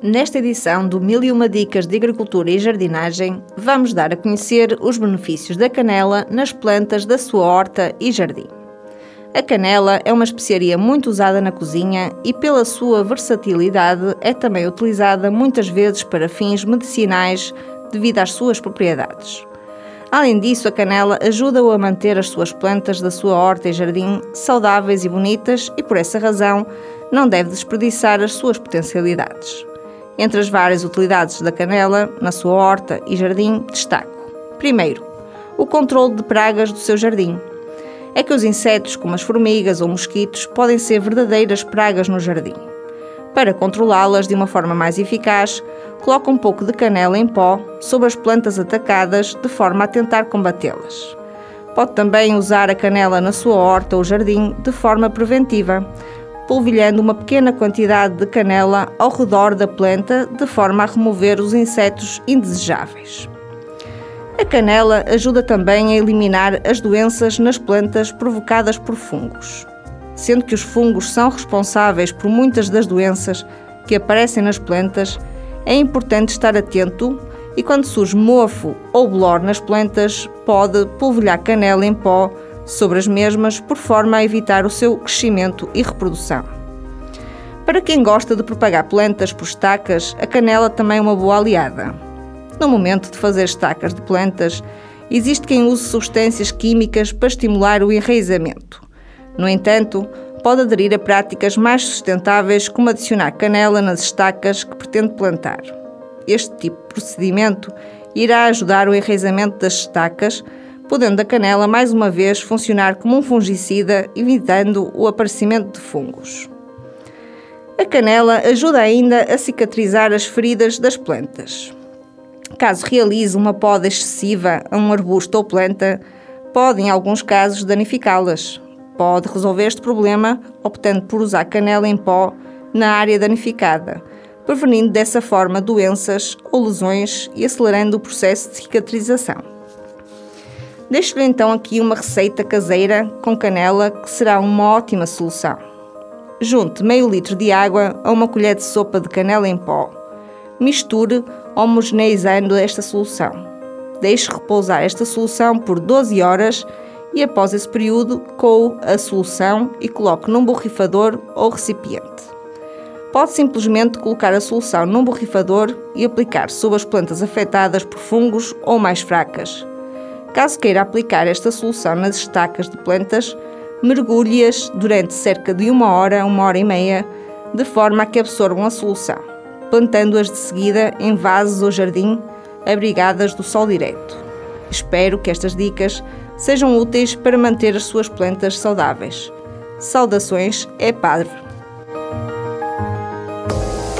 Nesta edição do Mil e Uma Dicas de Agricultura e Jardinagem, vamos dar a conhecer os benefícios da canela nas plantas da sua horta e jardim. A canela é uma especiaria muito usada na cozinha e, pela sua versatilidade, é também utilizada muitas vezes para fins medicinais devido às suas propriedades. Além disso, a canela ajuda-o a manter as suas plantas da sua horta e jardim saudáveis e bonitas e, por essa razão, não deve desperdiçar as suas potencialidades. Entre as várias utilidades da canela na sua horta e jardim, destaco: primeiro, o controle de pragas do seu jardim. É que os insetos, como as formigas ou mosquitos, podem ser verdadeiras pragas no jardim. Para controlá-las de uma forma mais eficaz, coloque um pouco de canela em pó sobre as plantas atacadas de forma a tentar combatê-las. Pode também usar a canela na sua horta ou jardim de forma preventiva, polvilhando uma pequena quantidade de canela ao redor da planta de forma a remover os insetos indesejáveis. A canela ajuda também a eliminar as doenças nas plantas provocadas por fungos. Sendo que os fungos são responsáveis por muitas das doenças que aparecem nas plantas, é importante estar atento e quando surge mofo ou bolor nas plantas, pode polvilhar canela em pó sobre as mesmas, por forma a evitar o seu crescimento e reprodução. Para quem gosta de propagar plantas por estacas, a canela também é uma boa aliada. No momento de fazer estacas de plantas, existe quem use substâncias químicas para estimular o enraizamento. No entanto, pode aderir a práticas mais sustentáveis, como adicionar canela nas estacas que pretende plantar. Este tipo de procedimento irá ajudar o enraizamento das estacas, podendo a canela mais uma vez funcionar como um fungicida, evitando o aparecimento de fungos. A canela ajuda ainda a cicatrizar as feridas das plantas. Caso realize uma poda excessiva a um arbusto ou planta, pode, em alguns casos, danificá-las. Pode resolver este problema optando por usar canela em pó na área danificada, prevenindo dessa forma doenças ou lesões e acelerando o processo de cicatrização. Deixo-lhe então aqui uma receita caseira com canela que será uma ótima solução. Junte meio litro de água a uma colher de sopa de canela em pó. Misture, homogeneizando esta solução. Deixe repousar esta solução por 12 horas e após esse período, coe a solução e coloque num borrifador ou recipiente. Pode simplesmente colocar a solução num borrifador e aplicar sobre as plantas afetadas por fungos ou mais fracas. Caso queira aplicar esta solução nas estacas de plantas, mergulhe-as durante cerca de uma hora uma hora e meia, de forma a que absorvam a solução, plantando-as de seguida em vasos ou jardim, abrigadas do sol direto. Espero que estas dicas sejam úteis para manter as suas plantas saudáveis. Saudações, é Padre.